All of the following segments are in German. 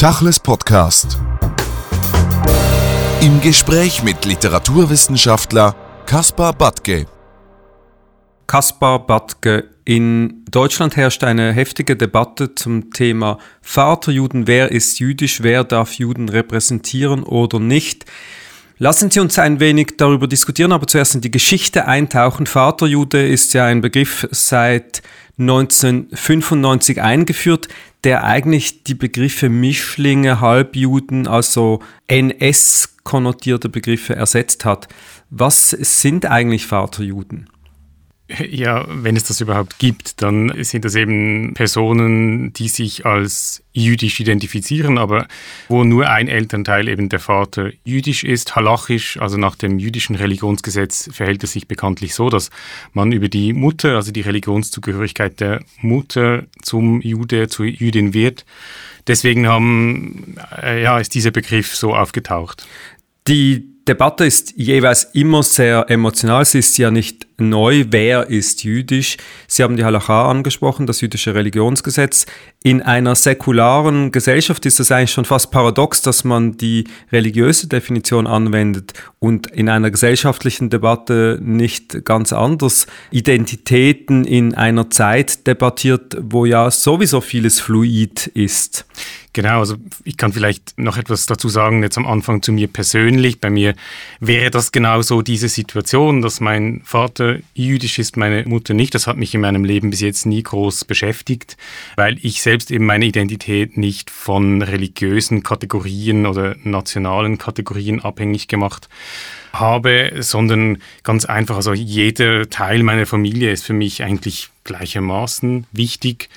Tachles Podcast. Im Gespräch mit Literaturwissenschaftler Kaspar Badke. Kaspar Badke. In Deutschland herrscht eine heftige Debatte zum Thema Vaterjuden. Wer ist jüdisch? Wer darf Juden repräsentieren oder nicht? Lassen Sie uns ein wenig darüber diskutieren, aber zuerst in die Geschichte eintauchen. Vaterjude ist ja ein Begriff seit 1995 eingeführt, der eigentlich die Begriffe Mischlinge, Halbjuden, also NS-konnotierte Begriffe ersetzt hat. Was sind eigentlich Vaterjuden? Ja, wenn es das überhaupt gibt, dann sind das eben Personen, die sich als jüdisch identifizieren, aber wo nur ein Elternteil, eben der Vater, jüdisch ist, halachisch, also nach dem jüdischen Religionsgesetz verhält es sich bekanntlich so, dass man über die Mutter, also die Religionszugehörigkeit der Mutter zum Jude, zur Jüdin wird. Deswegen haben, äh, ja, ist dieser Begriff so aufgetaucht. Die Debatte ist jeweils immer sehr emotional. Sie ist ja nicht neu. Wer ist jüdisch? Sie haben die Halacha angesprochen, das jüdische Religionsgesetz. In einer säkularen Gesellschaft ist es eigentlich schon fast paradox, dass man die religiöse Definition anwendet und in einer gesellschaftlichen Debatte nicht ganz anders Identitäten in einer Zeit debattiert, wo ja sowieso vieles fluid ist. Genau, also ich kann vielleicht noch etwas dazu sagen, jetzt am Anfang zu mir persönlich. Bei mir wäre das genau so diese Situation, dass mein Vater jüdisch ist, meine Mutter nicht. Das hat mich in meinem Leben bis jetzt nie groß beschäftigt, weil ich selbst eben meine Identität nicht von religiösen Kategorien oder nationalen Kategorien abhängig gemacht habe, sondern ganz einfach, also jeder Teil meiner Familie ist für mich eigentlich gleichermaßen wichtig.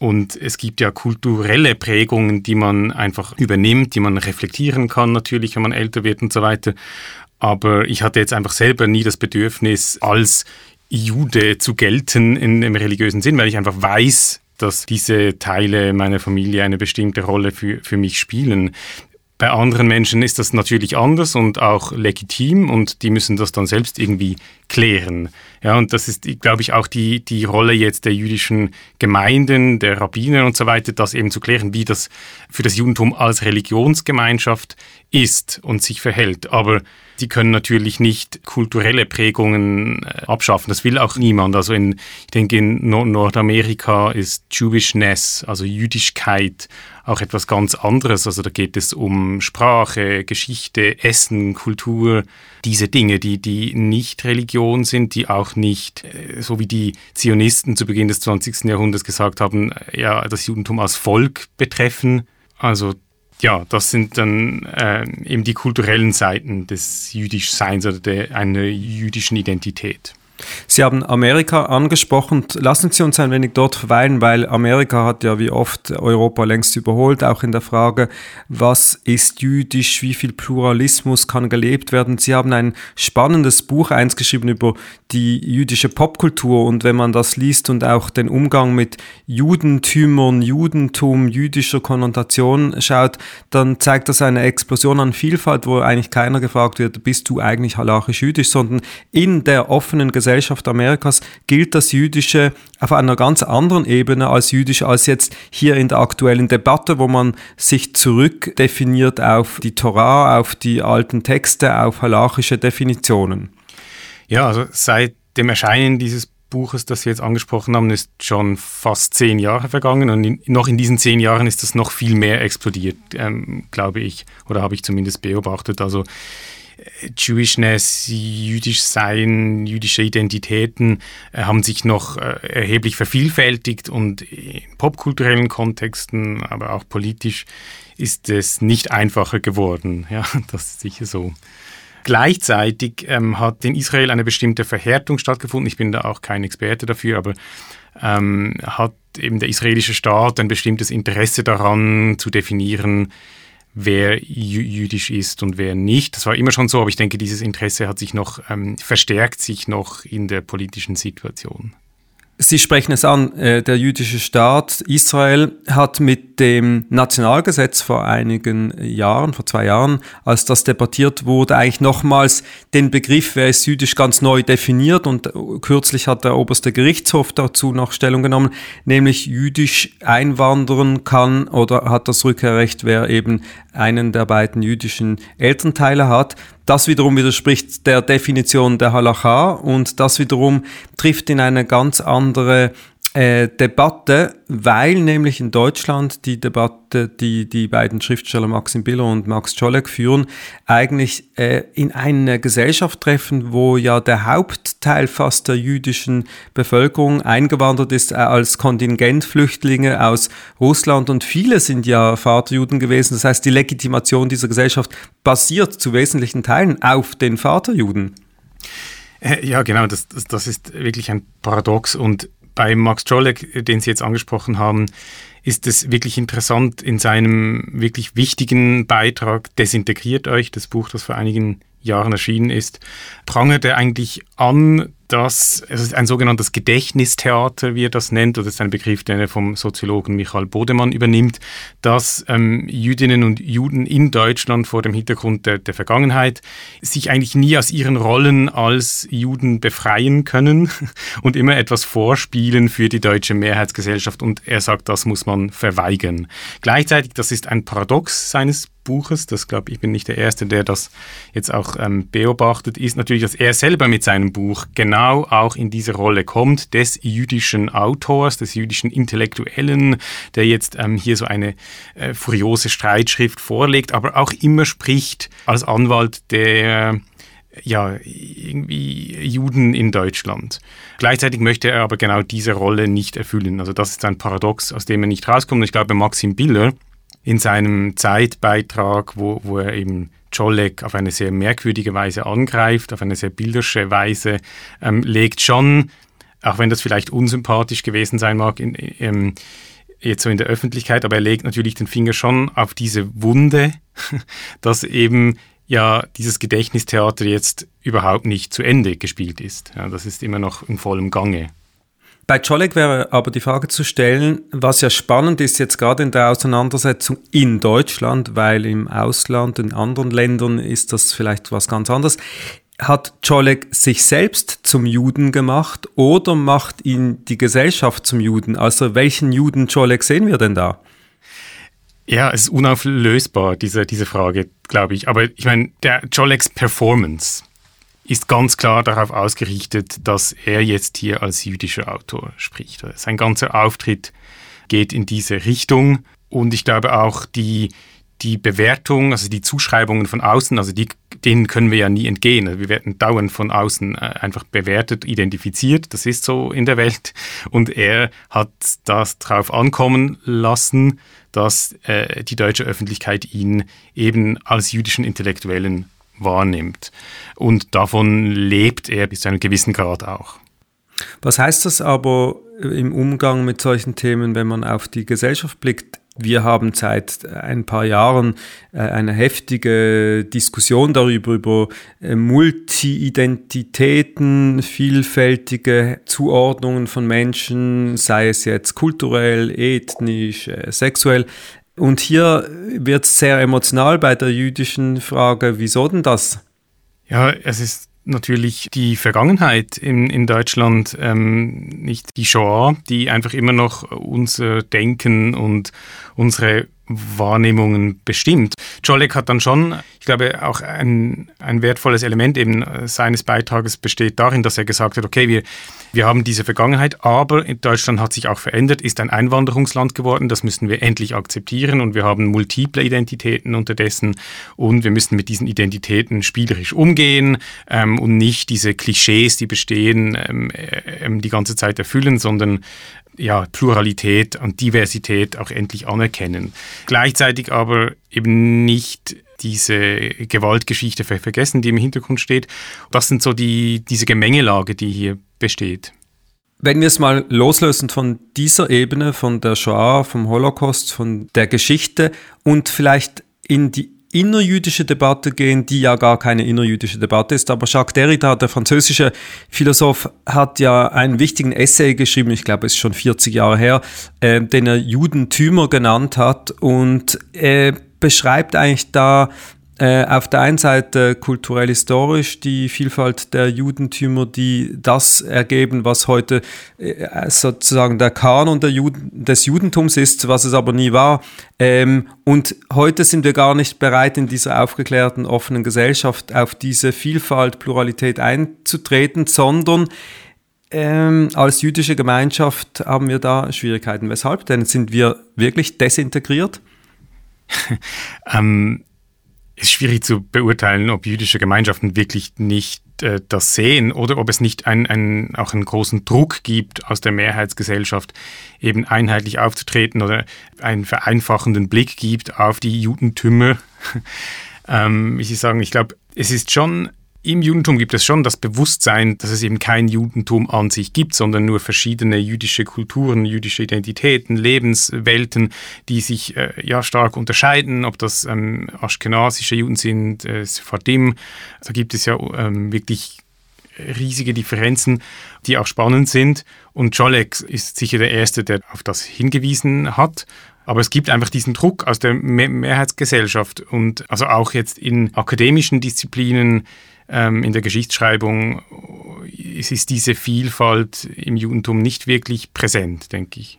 Und es gibt ja kulturelle Prägungen, die man einfach übernimmt, die man reflektieren kann, natürlich, wenn man älter wird und so weiter. Aber ich hatte jetzt einfach selber nie das Bedürfnis, als Jude zu gelten in, im religiösen Sinn, weil ich einfach weiß, dass diese Teile meiner Familie eine bestimmte Rolle für, für mich spielen. Bei anderen Menschen ist das natürlich anders und auch legitim und die müssen das dann selbst irgendwie klären. Ja, und das ist, glaube ich, auch die, die Rolle jetzt der jüdischen Gemeinden, der Rabbiner und so weiter, das eben zu klären, wie das für das Judentum als Religionsgemeinschaft ist und sich verhält. Aber die können natürlich nicht kulturelle Prägungen äh, abschaffen. Das will auch niemand. Also in, ich denke, in Nordamerika ist Jewishness, also Jüdischkeit, auch etwas ganz anderes. Also da geht es um Sprache, Geschichte, Essen, Kultur, diese Dinge, die, die nicht Religion sind, die auch nicht, äh, so wie die Zionisten zu Beginn des 20. Jahrhunderts gesagt haben, äh, ja, das Judentum als Volk betreffen. Also ja, das sind dann äh, eben die kulturellen Seiten des Jüdischseins oder der, einer jüdischen Identität. Sie haben Amerika angesprochen. Lassen Sie uns ein wenig dort verweilen, weil Amerika hat ja wie oft Europa längst überholt, auch in der Frage, was ist jüdisch, wie viel Pluralismus kann gelebt werden. Sie haben ein spannendes Buch eins geschrieben über die jüdische Popkultur und wenn man das liest und auch den Umgang mit Judentümern, Judentum, jüdischer Konnotation schaut, dann zeigt das eine Explosion an Vielfalt, wo eigentlich keiner gefragt wird, bist du eigentlich halachisch jüdisch, sondern in der offenen Gesellschaft Gesellschaft Amerikas gilt das Jüdische auf einer ganz anderen Ebene als jüdisch als jetzt hier in der aktuellen Debatte, wo man sich zurückdefiniert auf die Torah, auf die alten Texte, auf halachische Definitionen. Ja, also seit dem Erscheinen dieses Buches, das Sie jetzt angesprochen haben, ist schon fast zehn Jahre vergangen und in, noch in diesen zehn Jahren ist das noch viel mehr explodiert, ähm, glaube ich, oder habe ich zumindest beobachtet. Also Jewishness, jüdisch sein, jüdische Identitäten äh, haben sich noch äh, erheblich vervielfältigt und in popkulturellen Kontexten, aber auch politisch ist es nicht einfacher geworden. Ja, das ist sicher so. Gleichzeitig ähm, hat in Israel eine bestimmte Verhärtung stattgefunden. Ich bin da auch kein Experte dafür, aber ähm, hat eben der israelische Staat ein bestimmtes Interesse daran zu definieren, wer jüdisch ist und wer nicht. Das war immer schon so, aber ich denke, dieses Interesse hat sich noch ähm, verstärkt, sich noch in der politischen Situation. Sie sprechen es an, äh, der jüdische Staat Israel hat mit dem Nationalgesetz vor einigen Jahren, vor zwei Jahren, als das debattiert wurde, eigentlich nochmals den Begriff, wer ist jüdisch, ganz neu definiert und kürzlich hat der oberste Gerichtshof dazu noch Stellung genommen, nämlich jüdisch einwandern kann oder hat das Rückkehrrecht, wer eben einen der beiden jüdischen Elternteile hat. Das wiederum widerspricht der Definition der Halacha und das wiederum trifft in eine ganz andere äh, Debatte, weil nämlich in Deutschland die Debatte, die die beiden Schriftsteller Maxim Biller und Max Czolek führen, eigentlich äh, in eine Gesellschaft treffen, wo ja der Hauptteil fast der jüdischen Bevölkerung eingewandert ist äh, als Kontingentflüchtlinge aus Russland und viele sind ja Vaterjuden gewesen. Das heißt, die Legitimation dieser Gesellschaft basiert zu wesentlichen Teilen auf den Vaterjuden. Äh, ja, genau, das, das, das ist wirklich ein Paradox und bei Max Czolek, den Sie jetzt angesprochen haben, ist es wirklich interessant in seinem wirklich wichtigen Beitrag Desintegriert euch, das Buch, das vor einigen Jahren erschienen ist, prangert er eigentlich an, dass es ein sogenanntes Gedächtnistheater, wie er das nennt, oder das ist ein Begriff, den er vom Soziologen Michael Bodemann übernimmt, dass ähm, Jüdinnen und Juden in Deutschland vor dem Hintergrund der, der Vergangenheit sich eigentlich nie aus ihren Rollen als Juden befreien können und immer etwas vorspielen für die deutsche Mehrheitsgesellschaft. Und er sagt, das muss man verweigern. Gleichzeitig, das ist ein Paradox seines Buches, das glaube ich bin nicht der Erste, der das jetzt auch ähm, beobachtet, ist natürlich, dass er selber mit seinem Buch genau auch in diese Rolle kommt, des jüdischen Autors, des jüdischen Intellektuellen, der jetzt ähm, hier so eine äh, furiose Streitschrift vorlegt, aber auch immer spricht als Anwalt der ja, irgendwie Juden in Deutschland. Gleichzeitig möchte er aber genau diese Rolle nicht erfüllen. Also das ist ein Paradox, aus dem er nicht rauskommt. Ich glaube, Maxim Biller, in seinem Zeitbeitrag, wo, wo er eben Czolek auf eine sehr merkwürdige Weise angreift, auf eine sehr bildersche Weise, ähm, legt schon, auch wenn das vielleicht unsympathisch gewesen sein mag, in, in, jetzt so in der Öffentlichkeit, aber er legt natürlich den Finger schon auf diese Wunde, dass eben ja dieses Gedächtnistheater jetzt überhaupt nicht zu Ende gespielt ist. Ja, das ist immer noch in vollem Gange. Bei Czolek wäre aber die Frage zu stellen, was ja spannend ist jetzt gerade in der Auseinandersetzung in Deutschland, weil im Ausland, in anderen Ländern ist das vielleicht was ganz anderes. Hat Czolek sich selbst zum Juden gemacht oder macht ihn die Gesellschaft zum Juden? Also welchen Juden Czolek sehen wir denn da? Ja, es ist unauflösbar, diese, diese Frage, glaube ich. Aber ich meine, der Czoleks Performance, ist ganz klar darauf ausgerichtet, dass er jetzt hier als jüdischer Autor spricht. Sein ganzer Auftritt geht in diese Richtung und ich glaube auch die, die Bewertung, also die Zuschreibungen von außen, also die, denen können wir ja nie entgehen. Also wir werden dauernd von außen äh, einfach bewertet, identifiziert. Das ist so in der Welt. Und er hat das darauf ankommen lassen, dass äh, die deutsche Öffentlichkeit ihn eben als jüdischen Intellektuellen wahrnimmt. Und davon lebt er bis zu einem gewissen Grad auch. Was heißt das aber im Umgang mit solchen Themen, wenn man auf die Gesellschaft blickt? Wir haben seit ein paar Jahren äh, eine heftige Diskussion darüber, über äh, Multi-Identitäten, vielfältige Zuordnungen von Menschen, sei es jetzt kulturell, ethnisch, äh, sexuell. Und hier wird es sehr emotional bei der jüdischen Frage, wieso denn das? Ja, es ist natürlich die Vergangenheit in, in Deutschland, ähm, nicht die Shoah, die einfach immer noch unser Denken und unsere Wahrnehmungen bestimmt. Jolek hat dann schon, ich glaube, auch ein, ein wertvolles Element eben seines Beitrages besteht darin, dass er gesagt hat, okay, wir, wir haben diese Vergangenheit, aber Deutschland hat sich auch verändert, ist ein Einwanderungsland geworden, das müssen wir endlich akzeptieren und wir haben multiple Identitäten unterdessen und wir müssen mit diesen Identitäten spielerisch umgehen ähm, und nicht diese Klischees, die bestehen, ähm, äh, die ganze Zeit erfüllen, sondern ja, Pluralität und Diversität auch endlich anerkennen. Gleichzeitig aber eben nicht diese Gewaltgeschichte vergessen, die im Hintergrund steht. Das sind so die, diese Gemengelage, die hier besteht. Wenn wir es mal loslösen von dieser Ebene, von der Shoah, vom Holocaust, von der Geschichte und vielleicht in die innerjüdische Debatte gehen, die ja gar keine innerjüdische Debatte ist. Aber Jacques Derrida, der französische Philosoph, hat ja einen wichtigen Essay geschrieben, ich glaube, es ist schon 40 Jahre her, äh, den er Judentümer genannt hat und äh, beschreibt eigentlich da auf der einen Seite kulturell-historisch die Vielfalt der Judentümer, die das ergeben, was heute äh, sozusagen der Kanon der Juden, des Judentums ist, was es aber nie war. Ähm, und heute sind wir gar nicht bereit, in dieser aufgeklärten, offenen Gesellschaft auf diese Vielfalt, Pluralität einzutreten, sondern ähm, als jüdische Gemeinschaft haben wir da Schwierigkeiten. Weshalb? Denn sind wir wirklich desintegriert? ähm, ist schwierig zu beurteilen, ob jüdische Gemeinschaften wirklich nicht äh, das sehen oder ob es nicht ein, ein, auch einen großen Druck gibt aus der Mehrheitsgesellschaft, eben einheitlich aufzutreten oder einen vereinfachenden Blick gibt auf die Judentümer. ähm, ich sagen, ich glaube, es ist schon im Judentum gibt es schon das Bewusstsein, dass es eben kein Judentum an sich gibt, sondern nur verschiedene jüdische Kulturen, jüdische Identitäten, Lebenswelten, die sich äh, ja stark unterscheiden, ob das ähm, aschkenasische Juden sind, äh, Sephardim. Da gibt es ja ähm, wirklich riesige Differenzen, die auch spannend sind. Und Jolek ist sicher der Erste, der auf das hingewiesen hat. Aber es gibt einfach diesen Druck aus der Mehrheitsgesellschaft und also auch jetzt in akademischen Disziplinen ähm, in der Geschichtsschreibung ist diese Vielfalt im Judentum nicht wirklich präsent, denke ich.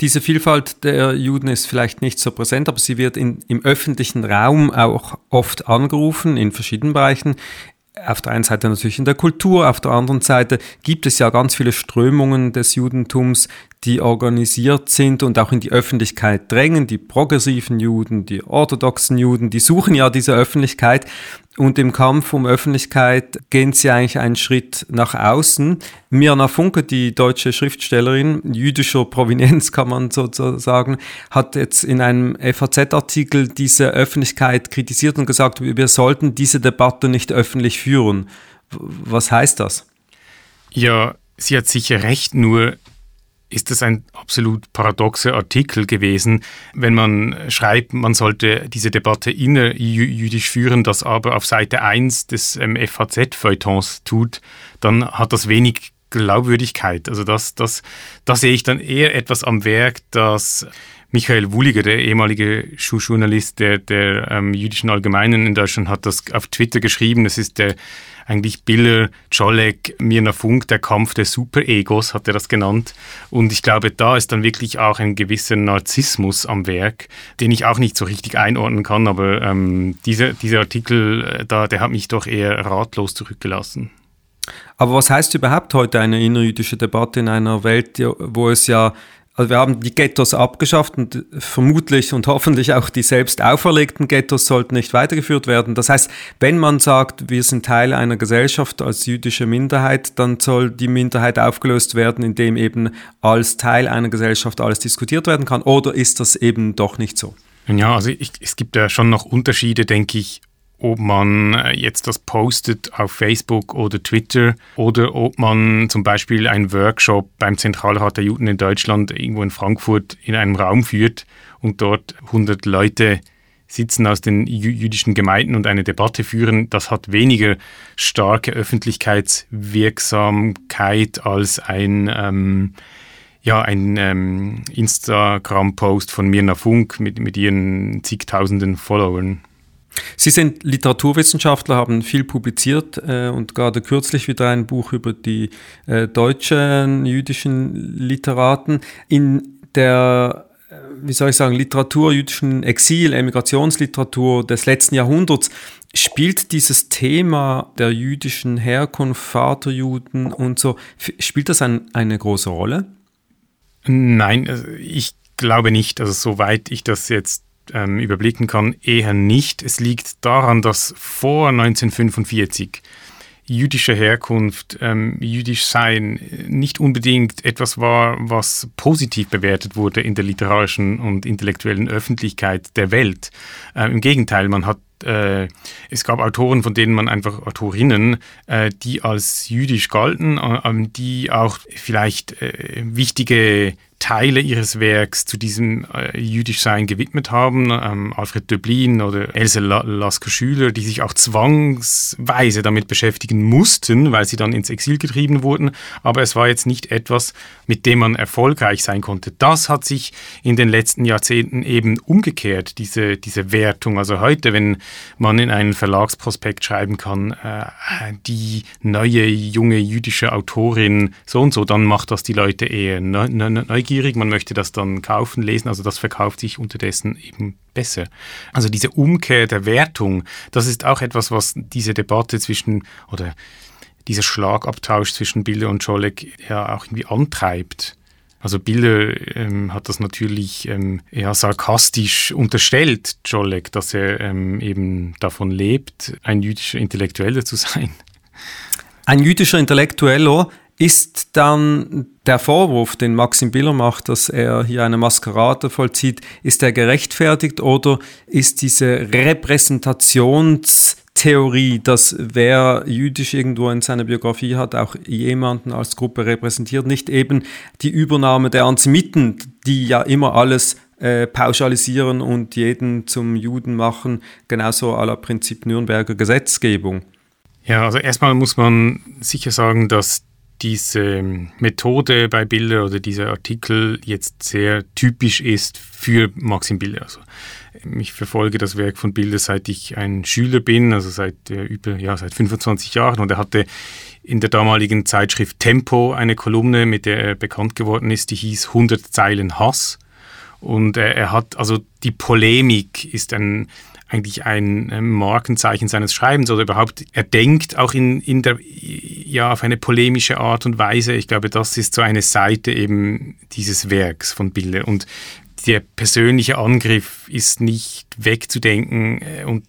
Diese Vielfalt der Juden ist vielleicht nicht so präsent, aber sie wird in, im öffentlichen Raum auch oft angerufen, in verschiedenen Bereichen. Auf der einen Seite natürlich in der Kultur, auf der anderen Seite gibt es ja ganz viele Strömungen des Judentums, die organisiert sind und auch in die Öffentlichkeit drängen. Die progressiven Juden, die orthodoxen Juden, die suchen ja diese Öffentlichkeit. Und im Kampf um Öffentlichkeit gehen sie eigentlich einen Schritt nach außen. Mirna Funke, die deutsche Schriftstellerin jüdischer Provenienz, kann man sozusagen, hat jetzt in einem FAZ-Artikel diese Öffentlichkeit kritisiert und gesagt, wir sollten diese Debatte nicht öffentlich führen. Was heißt das? Ja, sie hat sicher recht, nur ist das ein absolut paradoxer Artikel gewesen, wenn man schreibt, man sollte diese Debatte innerjüdisch führen, das aber auf Seite 1 des ähm, FAZ-Feuilletons tut, dann hat das wenig Glaubwürdigkeit. Also das, das, da sehe ich dann eher etwas am Werk, dass Michael Wuliger, der ehemalige Journalist der, der ähm, jüdischen Allgemeinen in Deutschland, hat das auf Twitter geschrieben. Das ist der eigentlich Biller, Czolek, Mirna Funk, der Kampf der Superegos, hat er das genannt. Und ich glaube, da ist dann wirklich auch ein gewisser Narzissmus am Werk, den ich auch nicht so richtig einordnen kann, aber ähm, dieser, dieser Artikel, äh, da, der hat mich doch eher ratlos zurückgelassen. Aber was heißt überhaupt heute eine innerjüdische Debatte in einer Welt, wo es ja also wir haben die Ghettos abgeschafft und vermutlich und hoffentlich auch die selbst auferlegten Ghettos sollten nicht weitergeführt werden. Das heißt, wenn man sagt, wir sind Teil einer Gesellschaft als jüdische Minderheit, dann soll die Minderheit aufgelöst werden, indem eben als Teil einer Gesellschaft alles diskutiert werden kann. Oder ist das eben doch nicht so? Ja, also ich, es gibt ja schon noch Unterschiede, denke ich, ob man äh, jetzt das postet auf Facebook oder Twitter oder ob man zum Beispiel einen Workshop beim Zentralrat der Juden in Deutschland irgendwo in Frankfurt in einem Raum führt und dort 100 Leute sitzen aus den jüdischen Gemeinden und eine Debatte führen, das hat weniger starke Öffentlichkeitswirksamkeit als ein, ähm, ja, ein ähm, Instagram-Post von Mirna Funk mit, mit ihren zigtausenden Followern. Sie sind Literaturwissenschaftler, haben viel publiziert äh, und gerade kürzlich wieder ein Buch über die äh, deutschen jüdischen Literaten. In der, äh, wie soll ich sagen, Literatur, jüdischen Exil, Emigrationsliteratur des letzten Jahrhunderts spielt dieses Thema der jüdischen Herkunft, Vaterjuden und so, spielt das ein, eine große Rolle? Nein, also ich glaube nicht. Also soweit ich das jetzt ähm, überblicken kann, eher nicht. Es liegt daran, dass vor 1945 jüdische Herkunft, ähm, jüdisch sein nicht unbedingt etwas war, was positiv bewertet wurde in der literarischen und intellektuellen Öffentlichkeit der Welt. Ähm, Im Gegenteil, man hat äh, es gab Autoren, von denen man einfach Autorinnen, äh, die als jüdisch galten, äh, die auch vielleicht äh, wichtige Teile ihres Werks zu diesem äh, Jüdischsein gewidmet haben. Ähm, Alfred Döblin oder Else Lasker-Schüler, die sich auch zwangsweise damit beschäftigen mussten, weil sie dann ins Exil getrieben wurden. Aber es war jetzt nicht etwas, mit dem man erfolgreich sein konnte. Das hat sich in den letzten Jahrzehnten eben umgekehrt, diese, diese Wertung. Also heute, wenn man in einen Verlagsprospekt schreiben kann, äh, die neue junge jüdische Autorin so und so, dann macht das die Leute eher neugierig neugierig, man möchte das dann kaufen, lesen, also das verkauft sich unterdessen eben besser. Also diese Umkehr der Wertung, das ist auch etwas, was diese Debatte zwischen oder dieser Schlagabtausch zwischen Bilder und Scholleck ja auch irgendwie antreibt. Also Bilder ähm, hat das natürlich ähm, ja, sarkastisch unterstellt, Jolek, dass er ähm, eben davon lebt, ein jüdischer Intellektueller zu sein. Ein jüdischer Intellektueller, ist dann der Vorwurf, den Maxim Biller macht, dass er hier eine Maskerade vollzieht, ist der gerechtfertigt oder ist diese Repräsentationstheorie, dass wer jüdisch irgendwo in seiner Biografie hat, auch jemanden als Gruppe repräsentiert, nicht eben die Übernahme der Antisemiten, die ja immer alles äh, pauschalisieren und jeden zum Juden machen, genauso aller Prinzip Nürnberger Gesetzgebung? Ja, also erstmal muss man sicher sagen, dass diese Methode bei Bilder oder dieser Artikel jetzt sehr typisch ist für Maxim Bilder. Also ich verfolge das Werk von Bilder, seit ich ein Schüler bin, also seit äh, über ja seit 25 Jahren. Und er hatte in der damaligen Zeitschrift Tempo eine Kolumne, mit der er bekannt geworden ist, die hieß 100 Zeilen Hass. Und er, er hat also die Polemik ist ein eigentlich ein Markenzeichen seines Schreibens oder überhaupt, er denkt auch in, in der, ja, auf eine polemische Art und Weise. Ich glaube, das ist so eine Seite eben dieses Werks von Bilder und der persönliche Angriff ist nicht wegzudenken äh, und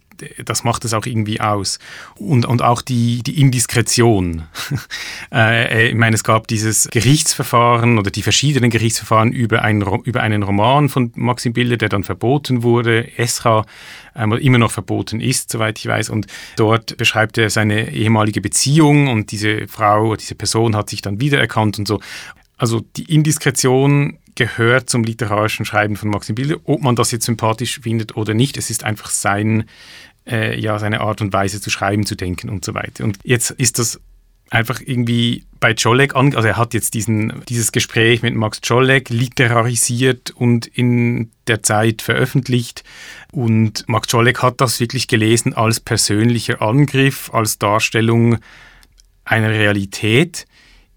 das macht es auch irgendwie aus. Und, und auch die, die Indiskretion. äh, ich meine, es gab dieses Gerichtsverfahren oder die verschiedenen Gerichtsverfahren über, ein, über einen Roman von Maxim Bilder, der dann verboten wurde, Esra, äh, immer noch verboten ist, soweit ich weiß. Und dort beschreibt er seine ehemalige Beziehung und diese Frau, diese Person hat sich dann wiedererkannt und so. Also die Indiskretion gehört zum literarischen Schreiben von Maxim Bilder, ob man das jetzt sympathisch findet oder nicht. Es ist einfach sein, äh, ja, seine Art und Weise zu schreiben, zu denken und so weiter. Und jetzt ist das einfach irgendwie bei Czolek, also er hat jetzt diesen, dieses Gespräch mit Max Czolek literarisiert und in der Zeit veröffentlicht. Und Max Czolek hat das wirklich gelesen als persönlicher Angriff, als Darstellung einer Realität.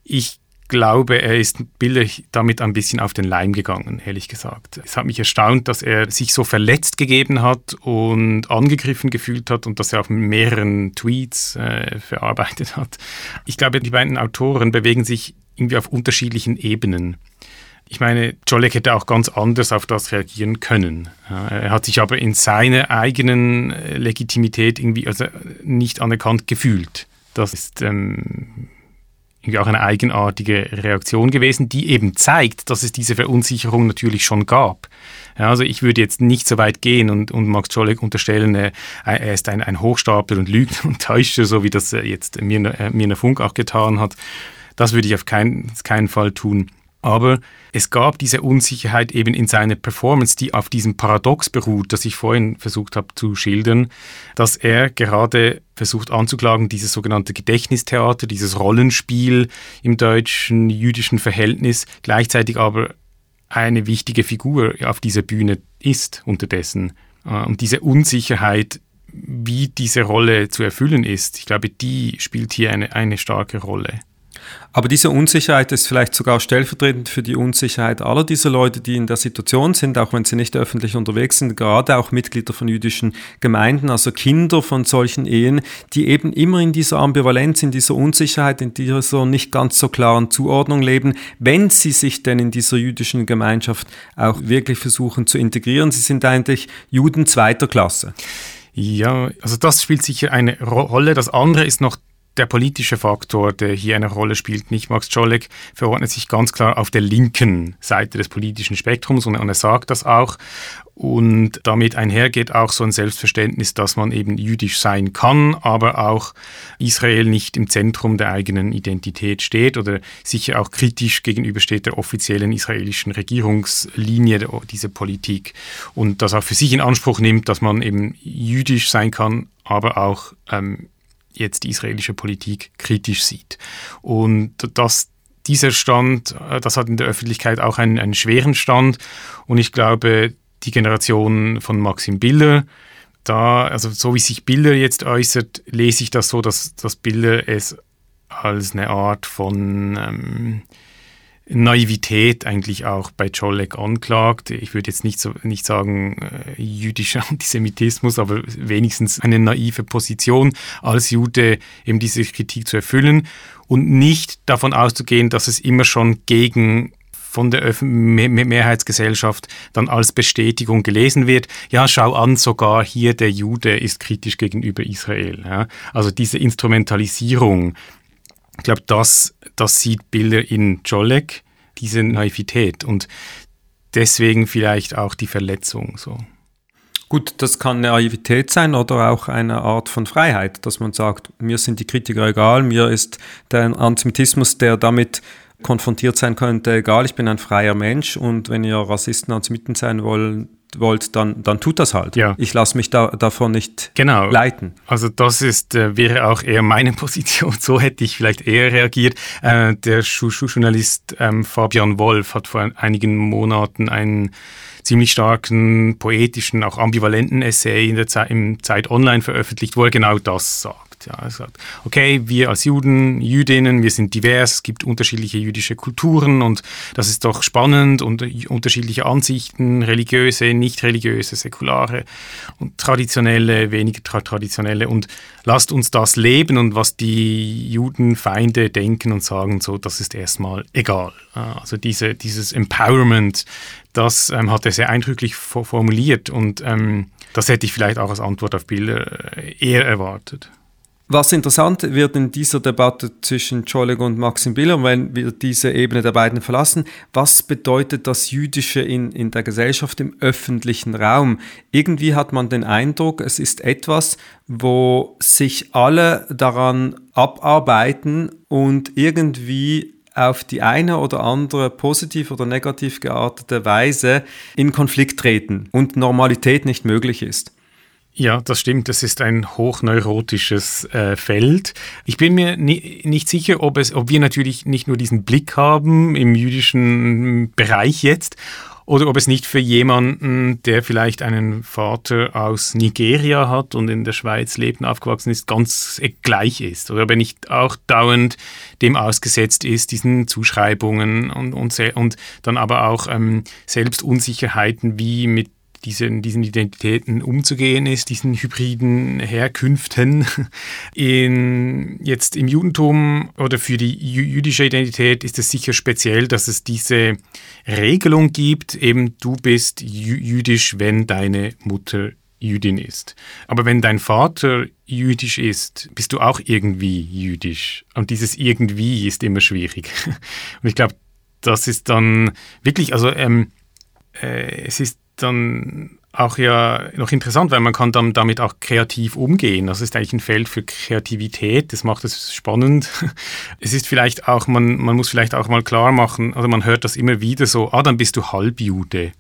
Ich glaube, er ist bildlich damit ein bisschen auf den Leim gegangen, ehrlich gesagt. Es hat mich erstaunt, dass er sich so verletzt gegeben hat und angegriffen gefühlt hat und dass er auf mehreren Tweets äh, verarbeitet hat. Ich glaube, die beiden Autoren bewegen sich irgendwie auf unterschiedlichen Ebenen. Ich meine, Jolek hätte auch ganz anders auf das reagieren können. Er hat sich aber in seiner eigenen äh, Legitimität irgendwie also nicht anerkannt gefühlt. Das ist ähm, auch eine eigenartige Reaktion gewesen, die eben zeigt, dass es diese Verunsicherung natürlich schon gab. Ja, also ich würde jetzt nicht so weit gehen und, und Max Czolek unterstellen, er, er ist ein, ein Hochstapler und Lügner und Täuscher, so wie das jetzt Mirna, äh, Mirna Funk auch getan hat. Das würde ich auf keinen, keinen Fall tun. Aber es gab diese Unsicherheit eben in seiner Performance, die auf diesem Paradox beruht, das ich vorhin versucht habe zu schildern, dass er gerade versucht anzuklagen, dieses sogenannte Gedächtnistheater, dieses Rollenspiel im deutschen jüdischen Verhältnis, gleichzeitig aber eine wichtige Figur auf dieser Bühne ist unterdessen. Äh, und diese Unsicherheit, wie diese Rolle zu erfüllen ist, ich glaube, die spielt hier eine, eine starke Rolle. Aber diese Unsicherheit ist vielleicht sogar stellvertretend für die Unsicherheit aller dieser Leute, die in der Situation sind, auch wenn sie nicht öffentlich unterwegs sind, gerade auch Mitglieder von jüdischen Gemeinden, also Kinder von solchen Ehen, die eben immer in dieser Ambivalenz, in dieser Unsicherheit, in dieser nicht ganz so klaren Zuordnung leben, wenn sie sich denn in dieser jüdischen Gemeinschaft auch wirklich versuchen zu integrieren. Sie sind eigentlich Juden zweiter Klasse. Ja, also das spielt sicher eine Rolle. Das andere ist noch der politische Faktor, der hier eine Rolle spielt. Nicht Max Czolek verordnet sich ganz klar auf der linken Seite des politischen Spektrums und, und er sagt das auch. Und damit einhergeht auch so ein Selbstverständnis, dass man eben jüdisch sein kann, aber auch Israel nicht im Zentrum der eigenen Identität steht oder sicher auch kritisch gegenübersteht der offiziellen israelischen Regierungslinie dieser Politik und das auch für sich in Anspruch nimmt, dass man eben jüdisch sein kann, aber auch ähm, jetzt die israelische Politik kritisch sieht. Und das dieser Stand, äh, das hat in der Öffentlichkeit auch einen, einen schweren Stand. Und ich glaube, die Generation von Maxim Biller, da, also so wie sich Biller jetzt äußert, lese ich das so, dass, dass Biller es als eine Art von ähm, Naivität eigentlich auch bei Czolek anklagt. Ich würde jetzt nicht, so, nicht sagen äh, jüdischer Antisemitismus, aber wenigstens eine naive Position als Jude eben diese Kritik zu erfüllen und nicht davon auszugehen, dass es immer schon gegen von der Öf Mehrheitsgesellschaft dann als Bestätigung gelesen wird. Ja, schau an, sogar hier der Jude ist kritisch gegenüber Israel. Ja. Also diese Instrumentalisierung ich glaube, das, das sieht Bilder in Jolek, diese Naivität und deswegen vielleicht auch die Verletzung so. Gut, das kann eine Naivität sein oder auch eine Art von Freiheit, dass man sagt, mir sind die Kritiker egal, mir ist der Antisemitismus, der damit konfrontiert sein könnte, egal, ich bin ein freier Mensch und wenn ihr Rassisten, Antisemiten sein wollt, wollt, dann, dann tut das halt. Ja. Ich lasse mich da, davon nicht genau. leiten. Also das ist, äh, wäre auch eher meine Position. So hätte ich vielleicht eher reagiert. Äh, der Journalist ähm, Fabian Wolf hat vor einigen Monaten einen ziemlich starken, poetischen, auch ambivalenten Essay in der Zeit, im Zeit Online veröffentlicht, wo er genau das sagt. Ja, er sagt, okay, wir als Juden, Jüdinnen, wir sind divers, es gibt unterschiedliche jüdische Kulturen und das ist doch spannend und unterschiedliche Ansichten, religiöse, nicht religiöse, säkulare und traditionelle, weniger tra traditionelle und lasst uns das leben und was die Judenfeinde denken und sagen, so, das ist erstmal egal. Also diese, dieses Empowerment, das ähm, hat er sehr eindrücklich formuliert und ähm, das hätte ich vielleicht auch als Antwort auf Bilder äh, eher erwartet. Was interessant wird in dieser Debatte zwischen Czolek und Maxim Biller, wenn wir diese Ebene der beiden verlassen, was bedeutet das Jüdische in, in der Gesellschaft im öffentlichen Raum? Irgendwie hat man den Eindruck, es ist etwas, wo sich alle daran abarbeiten und irgendwie auf die eine oder andere positiv oder negativ geartete Weise in Konflikt treten und Normalität nicht möglich ist. Ja, das stimmt. Das ist ein hochneurotisches äh, Feld. Ich bin mir ni nicht sicher, ob, es, ob wir natürlich nicht nur diesen Blick haben im jüdischen Bereich jetzt oder ob es nicht für jemanden, der vielleicht einen Vater aus Nigeria hat und in der Schweiz lebt und aufgewachsen ist, ganz gleich ist. Oder ob er nicht auch dauernd dem ausgesetzt ist, diesen Zuschreibungen und, und, und dann aber auch ähm, selbst Unsicherheiten wie mit diesen, diesen Identitäten umzugehen ist, diesen hybriden Herkünften. In, jetzt im Judentum oder für die jüdische Identität ist es sicher speziell, dass es diese Regelung gibt, eben du bist jüdisch, wenn deine Mutter Jüdin ist. Aber wenn dein Vater jüdisch ist, bist du auch irgendwie jüdisch. Und dieses irgendwie ist immer schwierig. Und ich glaube, das ist dann wirklich, also ähm, äh, es ist dann auch ja noch interessant, weil man kann dann damit auch kreativ umgehen. Das ist eigentlich ein Feld für Kreativität, das macht es spannend. Es ist vielleicht auch, man, man muss vielleicht auch mal klar machen, also man hört das immer wieder so, ah, dann bist du Halbjude.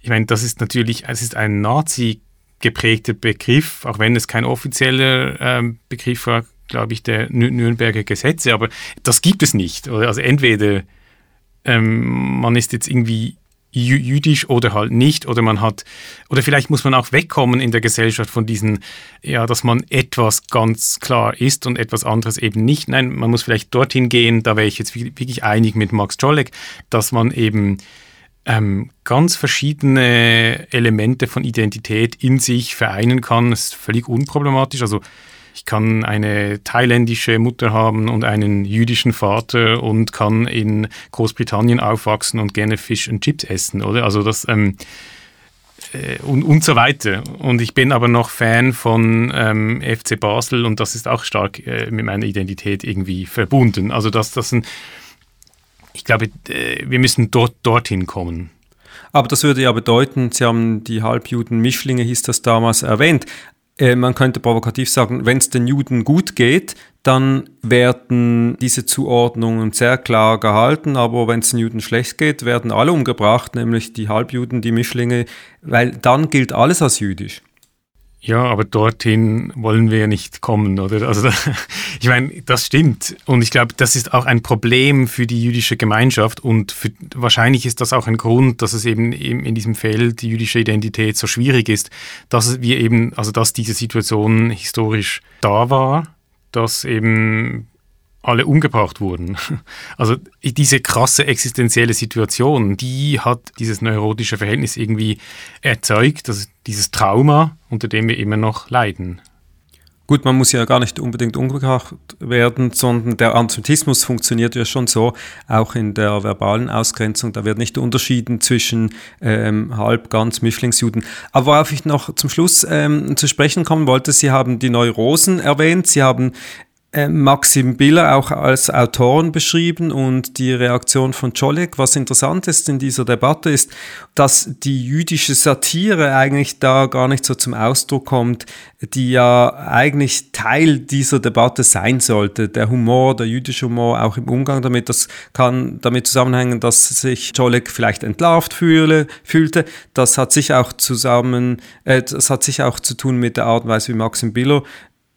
Ich meine, das ist natürlich, es ist ein Nazi geprägter Begriff, auch wenn es kein offizieller ähm, Begriff war, glaube ich, der Nürnberger Gesetze, aber das gibt es nicht. Also entweder ähm, man ist jetzt irgendwie jüdisch oder halt nicht. Oder man hat oder vielleicht muss man auch wegkommen in der Gesellschaft von diesen ja dass man etwas ganz klar ist und etwas anderes eben nicht. Nein man muss vielleicht dorthin gehen. Da wäre ich jetzt wirklich einig mit Max Czolek dass man eben ähm, ganz verschiedene Elemente von Identität in sich vereinen kann. Das ist völlig unproblematisch. Also ich kann eine thailändische Mutter haben und einen jüdischen Vater und kann in Großbritannien aufwachsen und gerne Fish und Chips essen, oder? Also das, ähm, äh, und, und so weiter. Und ich bin aber noch Fan von ähm, FC Basel und das ist auch stark äh, mit meiner Identität irgendwie verbunden. Also dass das ein, ich glaube, äh, wir müssen dort dorthin kommen. Aber das würde ja bedeuten, Sie haben die Halbjuden Mischlinge, hieß das damals, erwähnt. Äh, man könnte provokativ sagen, wenn es den Juden gut geht, dann werden diese Zuordnungen sehr klar gehalten, aber wenn es den Juden schlecht geht, werden alle umgebracht, nämlich die Halbjuden, die Mischlinge, weil dann gilt alles als jüdisch. Ja, aber dorthin wollen wir ja nicht kommen, oder? Also ich meine, das stimmt. Und ich glaube, das ist auch ein Problem für die jüdische Gemeinschaft und für, wahrscheinlich ist das auch ein Grund, dass es eben in diesem Feld die jüdische Identität so schwierig ist, dass wir eben, also dass diese Situation historisch da war, dass eben alle umgebracht wurden. Also diese krasse existenzielle Situation, die hat dieses neurotische Verhältnis irgendwie erzeugt, also dieses Trauma, unter dem wir immer noch leiden. Gut, man muss ja gar nicht unbedingt umgebracht werden, sondern der Antisemitismus funktioniert ja schon so, auch in der verbalen Ausgrenzung. Da wird nicht unterschieden zwischen ähm, halb, ganz Mischlingsjuden. Aber worauf ich noch zum Schluss ähm, zu sprechen kommen wollte, Sie haben die Neurosen erwähnt, Sie haben Maxim Biller auch als Autoren beschrieben und die Reaktion von Czolek. Was interessant ist in dieser Debatte ist, dass die jüdische Satire eigentlich da gar nicht so zum Ausdruck kommt, die ja eigentlich Teil dieser Debatte sein sollte. Der Humor, der jüdische Humor, auch im Umgang damit, das kann damit zusammenhängen, dass sich Czolek vielleicht entlarvt fühle, fühlte. Das hat sich auch zusammen, äh, das hat sich auch zu tun mit der Art und Weise, wie Maxim Biller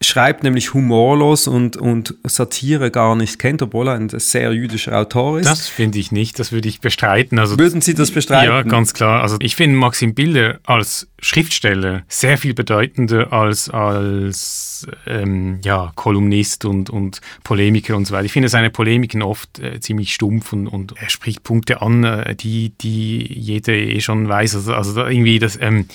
schreibt nämlich humorlos und, und Satire gar nicht kennt, obwohl er ein sehr jüdischer Autor ist. Das finde ich nicht, das würde ich bestreiten. Also, Würden Sie das bestreiten? Ja, ganz klar. Also ich finde Maxim Bilder als Schriftsteller sehr viel bedeutender als als ähm, ja, Kolumnist und, und Polemiker und so weiter. Ich finde seine Polemiken oft äh, ziemlich stumpf und, und er spricht Punkte an, äh, die, die jeder eh schon weiß. Also, also irgendwie das... Ähm,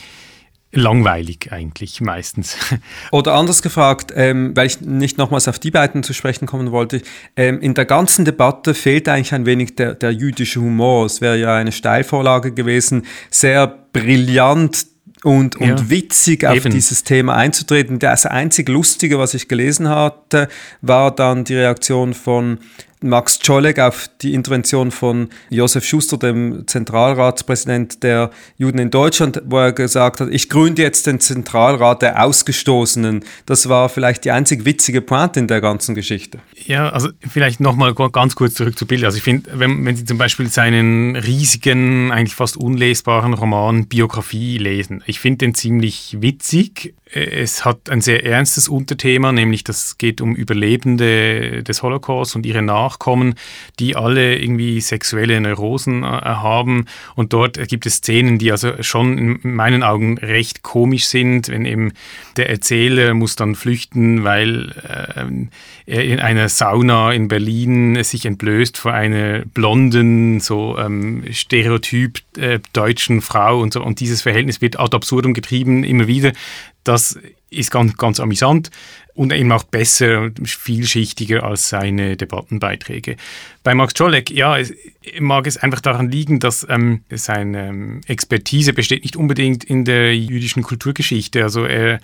langweilig eigentlich meistens. Oder anders gefragt, ähm, weil ich nicht nochmals auf die beiden zu sprechen kommen wollte, ähm, in der ganzen Debatte fehlt eigentlich ein wenig der, der jüdische Humor. Es wäre ja eine Steilvorlage gewesen, sehr brillant und, und ja, witzig auf eben. dieses Thema einzutreten. Das einzig Lustige, was ich gelesen hatte, war dann die Reaktion von Max Czolek auf die Intervention von Josef Schuster, dem Zentralratspräsident der Juden in Deutschland, wo er gesagt hat, ich gründe jetzt den Zentralrat der Ausgestoßenen. Das war vielleicht die einzig witzige Pointe in der ganzen Geschichte. Ja, also vielleicht nochmal ganz kurz zurück zu Bild. Also ich finde, wenn, wenn Sie zum Beispiel seinen riesigen, eigentlich fast unlesbaren Roman Biografie lesen, ich finde den ziemlich witzig. Es hat ein sehr ernstes Unterthema, nämlich das geht um Überlebende des Holocaust und ihre Nachkommen, die alle irgendwie sexuelle Neurosen äh, haben. Und dort gibt es Szenen, die also schon in meinen Augen recht komisch sind, wenn eben der Erzähler muss dann flüchten, weil äh, er in einer Sauna in Berlin sich entblößt vor einer blonden, so ähm, stereotyp äh, deutschen Frau und so. Und dieses Verhältnis wird ad absurdum getrieben, immer wieder. Das ist ganz, ganz amüsant und eben auch besser und vielschichtiger als seine Debattenbeiträge. Bei Max Czolek, ja, es, mag es einfach daran liegen, dass ähm, seine ähm, Expertise besteht nicht unbedingt in der jüdischen Kulturgeschichte. Also er,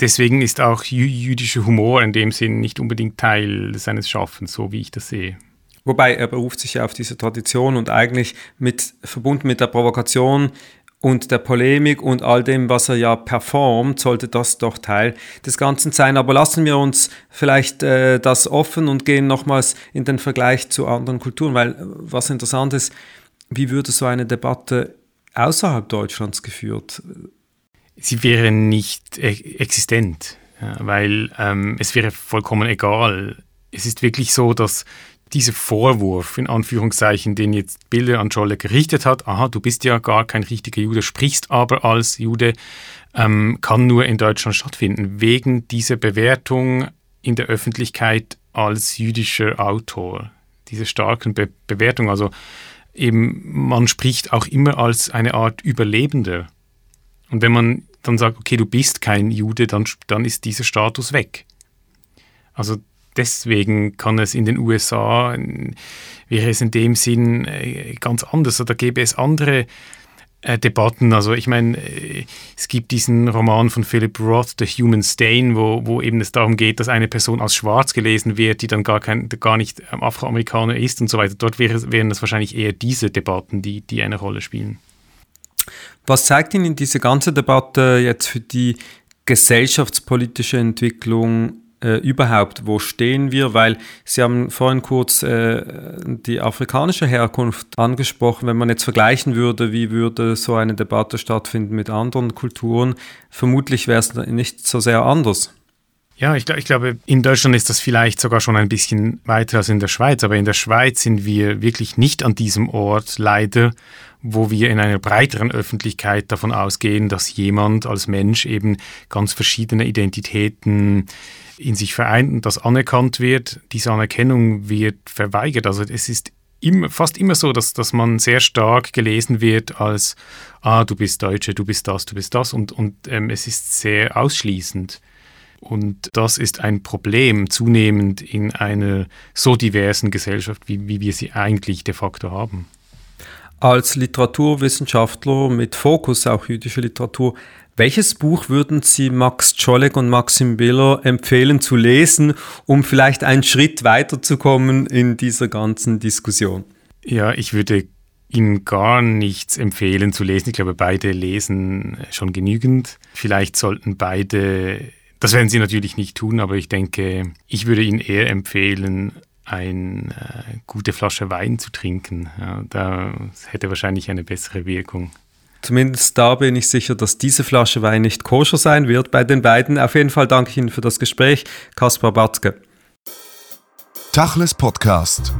deswegen ist auch jü jüdischer Humor in dem Sinn nicht unbedingt Teil seines Schaffens, so wie ich das sehe. Wobei er beruft sich ja auf diese Tradition und eigentlich mit, verbunden mit der Provokation und der Polemik und all dem, was er ja performt, sollte das doch Teil des Ganzen sein. Aber lassen wir uns vielleicht äh, das offen und gehen nochmals in den Vergleich zu anderen Kulturen, weil äh, was interessant ist, wie würde so eine Debatte außerhalb Deutschlands geführt? Sie wäre nicht e-, existent, weil ähm, es wäre vollkommen egal. Es ist wirklich so, dass dieser Vorwurf, in Anführungszeichen, den jetzt Bilder an Scholle gerichtet hat, aha, du bist ja gar kein richtiger Jude, sprichst aber als Jude, ähm, kann nur in Deutschland stattfinden, wegen dieser Bewertung in der Öffentlichkeit als jüdischer Autor, diese starken Be Bewertung. Also eben, man spricht auch immer als eine Art Überlebender. Und wenn man dann sagt, okay, du bist kein Jude, dann, dann ist dieser Status weg. Also deswegen kann es in den USA, wäre es in dem Sinn äh, ganz anders. Da gäbe es andere äh, Debatten. Also ich meine, äh, es gibt diesen Roman von Philip Roth, The Human Stain, wo, wo eben es darum geht, dass eine Person als schwarz gelesen wird, die dann gar, kein, gar nicht Afroamerikaner ist und so weiter. Dort wäre, wären das wahrscheinlich eher diese Debatten, die, die eine Rolle spielen. Was zeigt Ihnen diese ganze Debatte jetzt für die gesellschaftspolitische Entwicklung äh, überhaupt? Wo stehen wir? Weil Sie haben vorhin kurz äh, die afrikanische Herkunft angesprochen. Wenn man jetzt vergleichen würde, wie würde so eine Debatte stattfinden mit anderen Kulturen, vermutlich wäre es nicht so sehr anders. Ja, ich, ich, glaube, in Deutschland ist das vielleicht sogar schon ein bisschen weiter als in der Schweiz, aber in der Schweiz sind wir wirklich nicht an diesem Ort leider, wo wir in einer breiteren Öffentlichkeit davon ausgehen, dass jemand als Mensch eben ganz verschiedene Identitäten in sich vereint und das anerkannt wird. Diese Anerkennung wird verweigert. Also es ist immer, fast immer so, dass, dass man sehr stark gelesen wird als, ah, du bist Deutsche, du bist das, du bist das und, und ähm, es ist sehr ausschließend. Und das ist ein Problem zunehmend in einer so diversen Gesellschaft, wie, wie wir sie eigentlich de facto haben. Als Literaturwissenschaftler mit Fokus auf jüdische Literatur, welches Buch würden Sie Max Czolek und Maxim Biller empfehlen zu lesen, um vielleicht einen Schritt weiterzukommen in dieser ganzen Diskussion? Ja, ich würde Ihnen gar nichts empfehlen zu lesen. Ich glaube, beide lesen schon genügend. Vielleicht sollten beide das werden sie natürlich nicht tun, aber ich denke, ich würde Ihnen eher empfehlen, eine äh, gute Flasche Wein zu trinken. Ja, das hätte wahrscheinlich eine bessere Wirkung. Zumindest da bin ich sicher, dass diese Flasche Wein nicht koscher sein wird bei den beiden. Auf jeden Fall danke ich Ihnen für das Gespräch. Kaspar Batzke. Tachles Podcast.